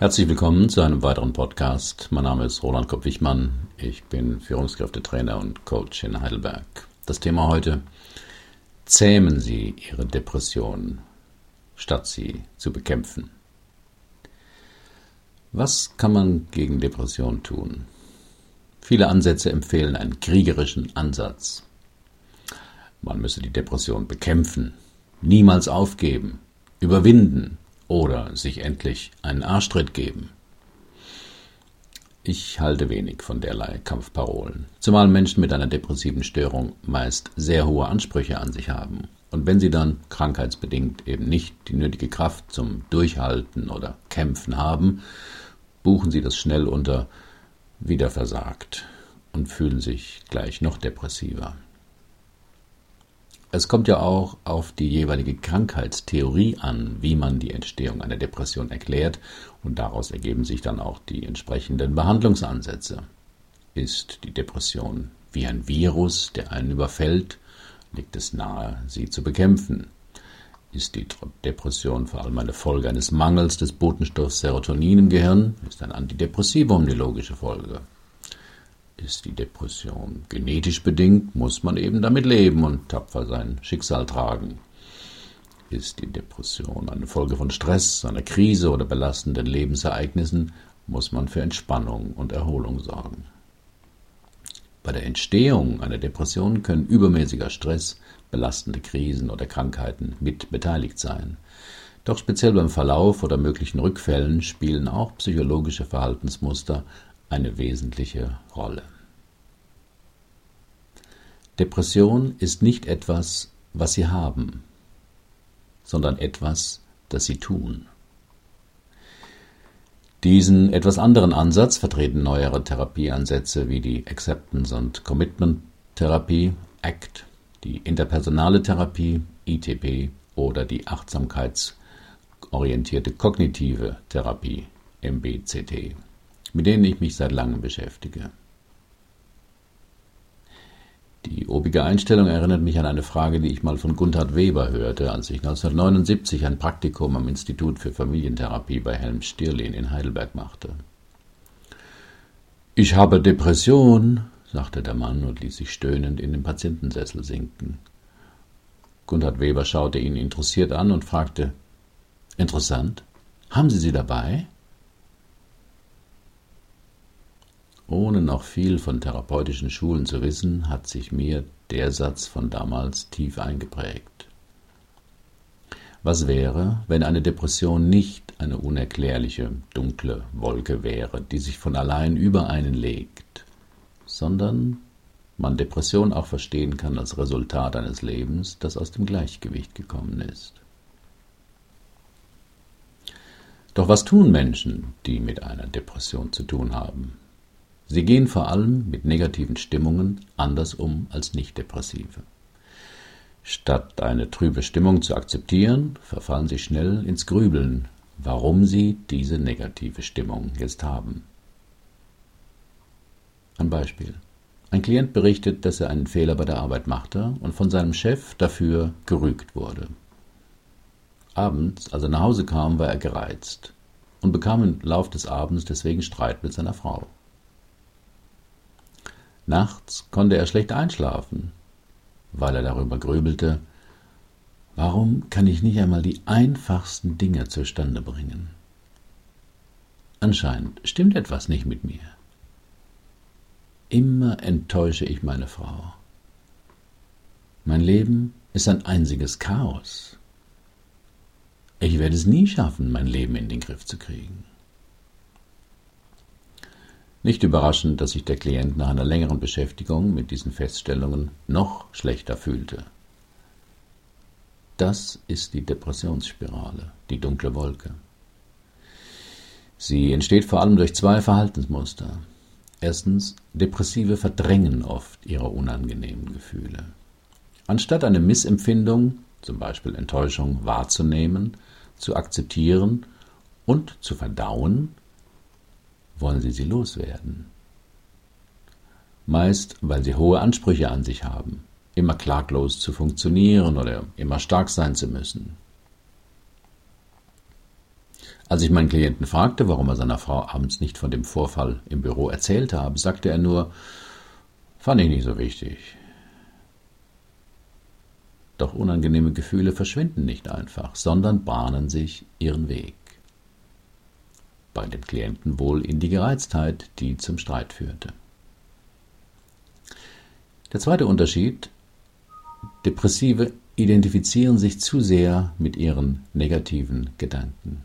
Herzlich willkommen zu einem weiteren Podcast. Mein Name ist Roland Kopp-Wichmann. Ich bin Führungskräftetrainer und Coach in Heidelberg. Das Thema heute: Zähmen Sie Ihre Depression, statt sie zu bekämpfen. Was kann man gegen Depression tun? Viele Ansätze empfehlen einen kriegerischen Ansatz. Man müsse die Depression bekämpfen, niemals aufgeben, überwinden, oder sich endlich einen Arschtritt geben. Ich halte wenig von derlei Kampfparolen, zumal Menschen mit einer depressiven Störung meist sehr hohe Ansprüche an sich haben. Und wenn sie dann krankheitsbedingt eben nicht die nötige Kraft zum Durchhalten oder Kämpfen haben, buchen sie das schnell unter wieder versagt und fühlen sich gleich noch depressiver. Es kommt ja auch auf die jeweilige Krankheitstheorie an, wie man die Entstehung einer Depression erklärt, und daraus ergeben sich dann auch die entsprechenden Behandlungsansätze. Ist die Depression wie ein Virus, der einen überfällt, liegt es nahe, sie zu bekämpfen. Ist die Depression vor allem eine Folge eines Mangels des Botenstoffs Serotonin im Gehirn, ist ein Antidepressivum die logische Folge. Ist die Depression genetisch bedingt, muss man eben damit leben und tapfer sein Schicksal tragen. Ist die Depression eine Folge von Stress, einer Krise oder belastenden Lebensereignissen, muss man für Entspannung und Erholung sorgen. Bei der Entstehung einer Depression können übermäßiger Stress, belastende Krisen oder Krankheiten mit beteiligt sein. Doch speziell beim Verlauf oder möglichen Rückfällen spielen auch psychologische Verhaltensmuster eine wesentliche Rolle. Depression ist nicht etwas, was Sie haben, sondern etwas, das Sie tun. Diesen etwas anderen Ansatz vertreten neuere Therapieansätze wie die Acceptance- und Commitment-Therapie, ACT, die interpersonale Therapie, ITP oder die achtsamkeitsorientierte kognitive Therapie, MBCT mit denen ich mich seit langem beschäftige. Die obige Einstellung erinnert mich an eine Frage, die ich mal von Gunther Weber hörte, als ich 1979 ein Praktikum am Institut für Familientherapie bei Helm Stirlin in Heidelberg machte. Ich habe Depression, sagte der Mann und ließ sich stöhnend in den Patientensessel sinken. Gunther Weber schaute ihn interessiert an und fragte Interessant. Haben Sie sie dabei? Ohne noch viel von therapeutischen Schulen zu wissen, hat sich mir der Satz von damals tief eingeprägt. Was wäre, wenn eine Depression nicht eine unerklärliche, dunkle Wolke wäre, die sich von allein über einen legt, sondern man Depression auch verstehen kann als Resultat eines Lebens, das aus dem Gleichgewicht gekommen ist. Doch was tun Menschen, die mit einer Depression zu tun haben? Sie gehen vor allem mit negativen Stimmungen anders um als Nicht-Depressive. Statt eine trübe Stimmung zu akzeptieren, verfallen sie schnell ins Grübeln, warum sie diese negative Stimmung jetzt haben. Ein Beispiel. Ein Klient berichtet, dass er einen Fehler bei der Arbeit machte und von seinem Chef dafür gerügt wurde. Abends, als er nach Hause kam, war er gereizt und bekam im Lauf des Abends deswegen Streit mit seiner Frau. Nachts konnte er schlecht einschlafen, weil er darüber grübelte, warum kann ich nicht einmal die einfachsten Dinge zustande bringen? Anscheinend stimmt etwas nicht mit mir. Immer enttäusche ich meine Frau. Mein Leben ist ein einziges Chaos. Ich werde es nie schaffen, mein Leben in den Griff zu kriegen. Nicht überraschend, dass sich der Klient nach einer längeren Beschäftigung mit diesen Feststellungen noch schlechter fühlte. Das ist die Depressionsspirale, die dunkle Wolke. Sie entsteht vor allem durch zwei Verhaltensmuster. Erstens, Depressive verdrängen oft ihre unangenehmen Gefühle. Anstatt eine Missempfindung, zum Beispiel Enttäuschung, wahrzunehmen, zu akzeptieren und zu verdauen, wollen sie sie loswerden. Meist, weil sie hohe Ansprüche an sich haben, immer klaglos zu funktionieren oder immer stark sein zu müssen. Als ich meinen Klienten fragte, warum er seiner Frau abends nicht von dem Vorfall im Büro erzählt habe, sagte er nur, fand ich nicht so wichtig. Doch unangenehme Gefühle verschwinden nicht einfach, sondern bahnen sich ihren Weg. Bei dem Klienten wohl in die Gereiztheit, die zum Streit führte. Der zweite Unterschied, Depressive identifizieren sich zu sehr mit ihren negativen Gedanken.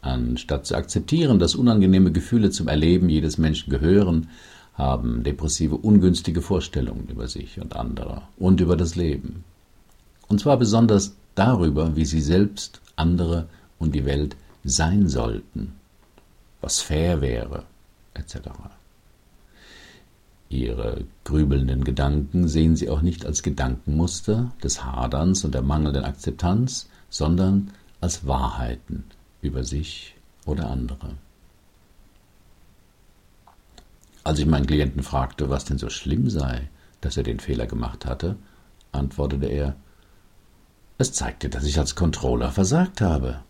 Anstatt zu akzeptieren, dass unangenehme Gefühle zum Erleben jedes Menschen gehören, haben Depressive ungünstige Vorstellungen über sich und andere und über das Leben. Und zwar besonders darüber, wie sie selbst, andere und die Welt sein sollten, was fair wäre, etc. Ihre grübelnden Gedanken sehen sie auch nicht als Gedankenmuster des Haderns und der mangelnden Akzeptanz, sondern als Wahrheiten über sich oder andere. Als ich meinen Klienten fragte, was denn so schlimm sei, dass er den Fehler gemacht hatte, antwortete er, es zeigte, dass ich als Controller versagt habe.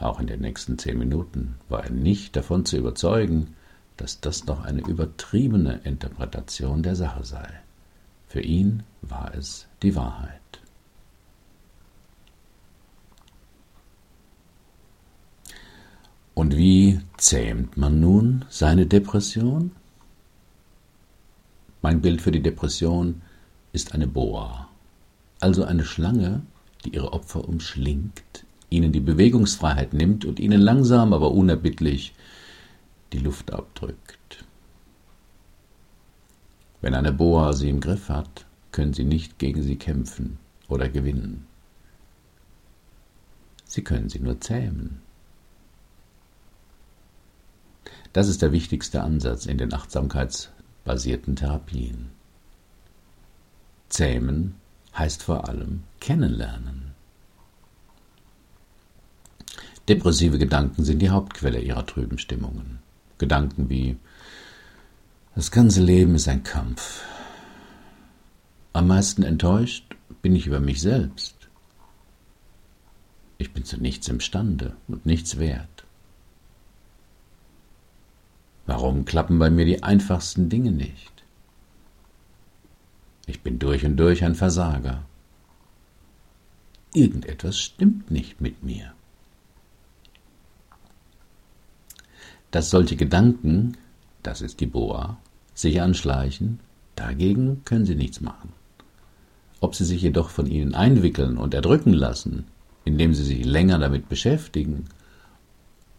Auch in den nächsten zehn Minuten war er nicht davon zu überzeugen, dass das noch eine übertriebene Interpretation der Sache sei. Für ihn war es die Wahrheit. Und wie zähmt man nun seine Depression? Mein Bild für die Depression ist eine Boa, also eine Schlange, die ihre Opfer umschlingt, ihnen die Bewegungsfreiheit nimmt und ihnen langsam, aber unerbittlich die Luft abdrückt. Wenn eine Boa sie im Griff hat, können sie nicht gegen sie kämpfen oder gewinnen. Sie können sie nur zähmen. Das ist der wichtigste Ansatz in den achtsamkeitsbasierten Therapien. Zähmen heißt vor allem kennenlernen. Depressive Gedanken sind die Hauptquelle ihrer trüben Stimmungen. Gedanken wie das ganze Leben ist ein Kampf. Am meisten enttäuscht bin ich über mich selbst. Ich bin zu nichts imstande und nichts wert. Warum klappen bei mir die einfachsten Dinge nicht? Ich bin durch und durch ein Versager. Irgendetwas stimmt nicht mit mir. Dass solche Gedanken, das ist die Boa, sich anschleichen, dagegen können sie nichts machen. Ob sie sich jedoch von ihnen einwickeln und erdrücken lassen, indem sie sich länger damit beschäftigen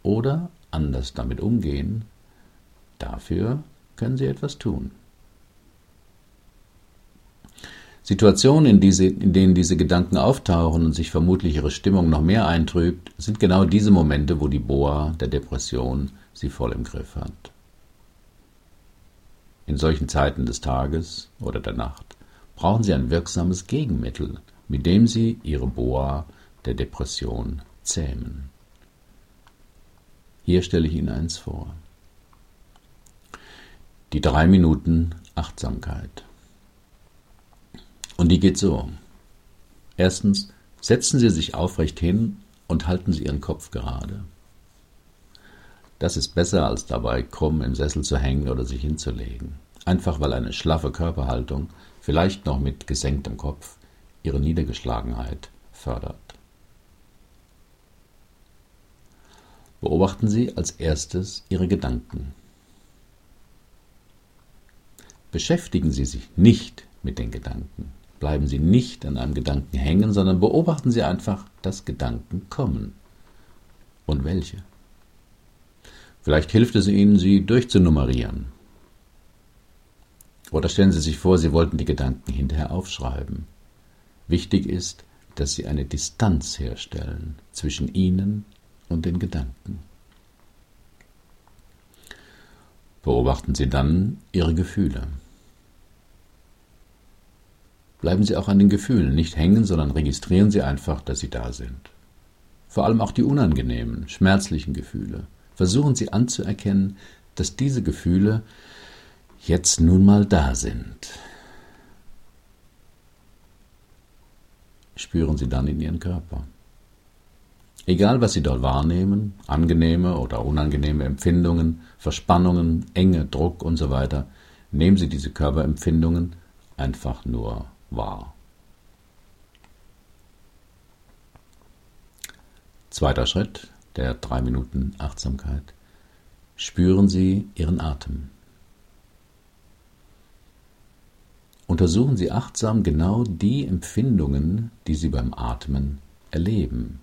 oder anders damit umgehen, dafür können sie etwas tun. Situationen, in, diese, in, denen diese Gedanken auftauchen und sich vermutlich ihre Stimmung noch mehr eintrübt, sind genau diese Momente, wo die Boa der Depression sie voll im Griff hat. In solchen Zeiten des Tages oder der Nacht brauchen Sie ein wirksames Gegenmittel, mit dem Sie Ihre Boa der Depression zähmen. Hier stelle ich Ihnen eins vor. Die drei Minuten Achtsamkeit. Und die geht so. Erstens, setzen Sie sich aufrecht hin und halten Sie Ihren Kopf gerade. Das ist besser, als dabei krumm im Sessel zu hängen oder sich hinzulegen. Einfach weil eine schlaffe Körperhaltung, vielleicht noch mit gesenktem Kopf, ihre Niedergeschlagenheit fördert. Beobachten Sie als erstes Ihre Gedanken. Beschäftigen Sie sich nicht mit den Gedanken. Bleiben Sie nicht an einem Gedanken hängen, sondern beobachten Sie einfach, dass Gedanken kommen. Und welche? Vielleicht hilft es Ihnen, sie durchzunummerieren. Oder stellen Sie sich vor, Sie wollten die Gedanken hinterher aufschreiben. Wichtig ist, dass Sie eine Distanz herstellen zwischen Ihnen und den Gedanken. Beobachten Sie dann Ihre Gefühle. Bleiben Sie auch an den Gefühlen nicht hängen, sondern registrieren Sie einfach, dass sie da sind. Vor allem auch die unangenehmen, schmerzlichen Gefühle versuchen Sie anzuerkennen, dass diese Gefühle jetzt nun mal da sind. Spüren Sie dann in Ihren Körper. Egal, was Sie dort wahrnehmen, angenehme oder unangenehme Empfindungen, Verspannungen, Enge, Druck und so weiter, nehmen Sie diese Körperempfindungen einfach nur wahr. Zweiter Schritt der drei Minuten Achtsamkeit. Spüren Sie Ihren Atem. Untersuchen Sie achtsam genau die Empfindungen, die Sie beim Atmen erleben.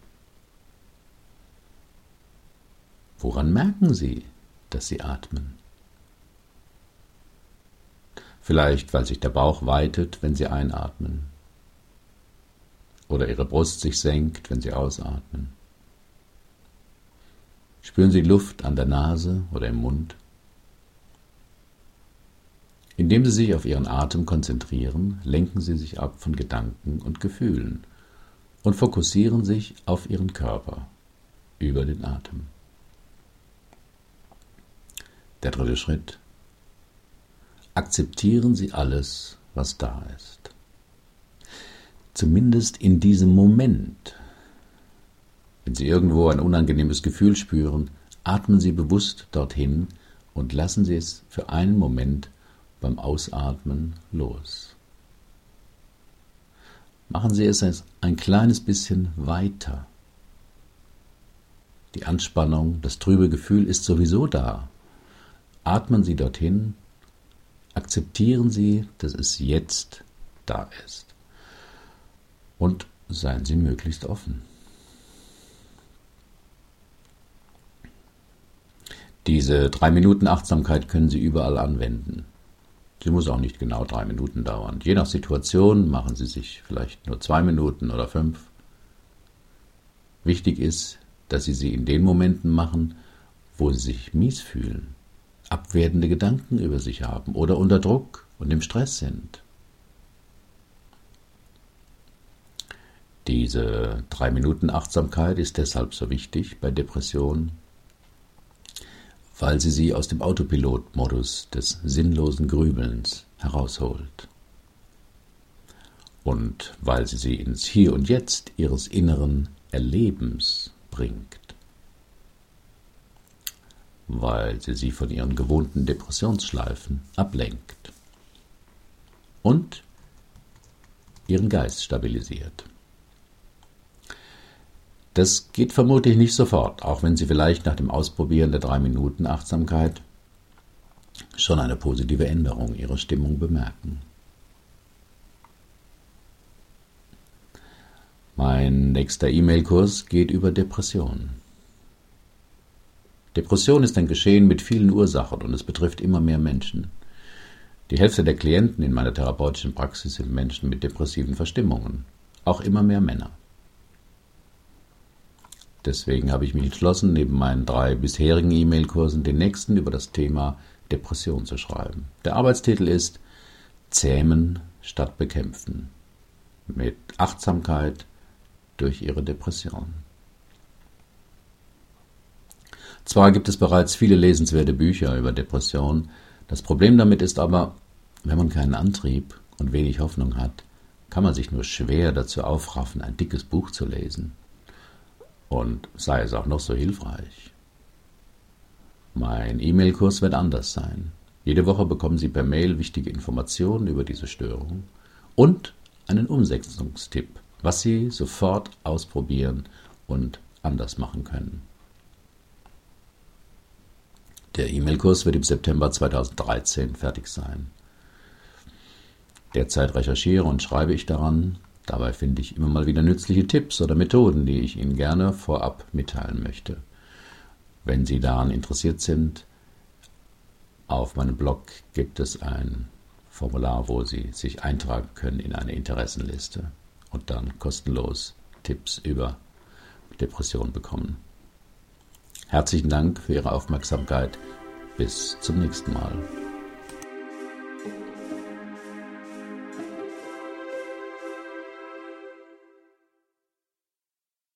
Woran merken Sie, dass Sie atmen? Vielleicht, weil sich der Bauch weitet, wenn Sie einatmen. Oder Ihre Brust sich senkt, wenn Sie ausatmen. Spüren Sie Luft an der Nase oder im Mund. Indem Sie sich auf Ihren Atem konzentrieren, lenken Sie sich ab von Gedanken und Gefühlen und fokussieren sich auf Ihren Körper über den Atem. Der dritte Schritt. Akzeptieren Sie alles, was da ist. Zumindest in diesem Moment. Wenn Sie irgendwo ein unangenehmes Gefühl spüren, atmen Sie bewusst dorthin und lassen Sie es für einen Moment beim Ausatmen los. Machen Sie es ein kleines bisschen weiter. Die Anspannung, das trübe Gefühl ist sowieso da. Atmen Sie dorthin, akzeptieren Sie, dass es jetzt da ist. Und seien Sie möglichst offen. Diese drei Minuten Achtsamkeit können Sie überall anwenden. Sie muss auch nicht genau drei Minuten dauern. Je nach Situation machen Sie sich vielleicht nur zwei Minuten oder fünf. Wichtig ist, dass Sie sie in den Momenten machen, wo Sie sich mies fühlen, abwertende Gedanken über sich haben oder unter Druck und im Stress sind. Diese drei Minuten Achtsamkeit ist deshalb so wichtig bei Depressionen, weil sie sie aus dem Autopilotmodus des sinnlosen Grübelns herausholt. Und weil sie sie ins Hier und Jetzt ihres inneren Erlebens bringt. Weil sie sie von ihren gewohnten Depressionsschleifen ablenkt. Und ihren Geist stabilisiert. Das geht vermutlich nicht sofort, auch wenn Sie vielleicht nach dem Ausprobieren der drei Minuten Achtsamkeit schon eine positive Änderung Ihrer Stimmung bemerken. Mein nächster E-Mail-Kurs geht über Depression. Depression ist ein Geschehen mit vielen Ursachen und es betrifft immer mehr Menschen. Die Hälfte der Klienten in meiner therapeutischen Praxis sind Menschen mit depressiven Verstimmungen, auch immer mehr Männer. Deswegen habe ich mich entschlossen, neben meinen drei bisherigen E-Mail-Kursen den nächsten über das Thema Depression zu schreiben. Der Arbeitstitel ist Zähmen statt Bekämpfen. Mit Achtsamkeit durch Ihre Depression. Zwar gibt es bereits viele lesenswerte Bücher über Depression, das Problem damit ist aber, wenn man keinen Antrieb und wenig Hoffnung hat, kann man sich nur schwer dazu aufraffen, ein dickes Buch zu lesen und sei es auch noch so hilfreich. Mein E-Mail-Kurs wird anders sein. Jede Woche bekommen Sie per Mail wichtige Informationen über diese Störung und einen Umsetzungstipp, was Sie sofort ausprobieren und anders machen können. Der E-Mail-Kurs wird im September 2013 fertig sein. Derzeit recherchiere und schreibe ich daran, Dabei finde ich immer mal wieder nützliche Tipps oder Methoden, die ich Ihnen gerne vorab mitteilen möchte. Wenn Sie daran interessiert sind, auf meinem Blog gibt es ein Formular, wo Sie sich eintragen können in eine Interessenliste und dann kostenlos Tipps über Depression bekommen. Herzlichen Dank für Ihre Aufmerksamkeit. Bis zum nächsten Mal.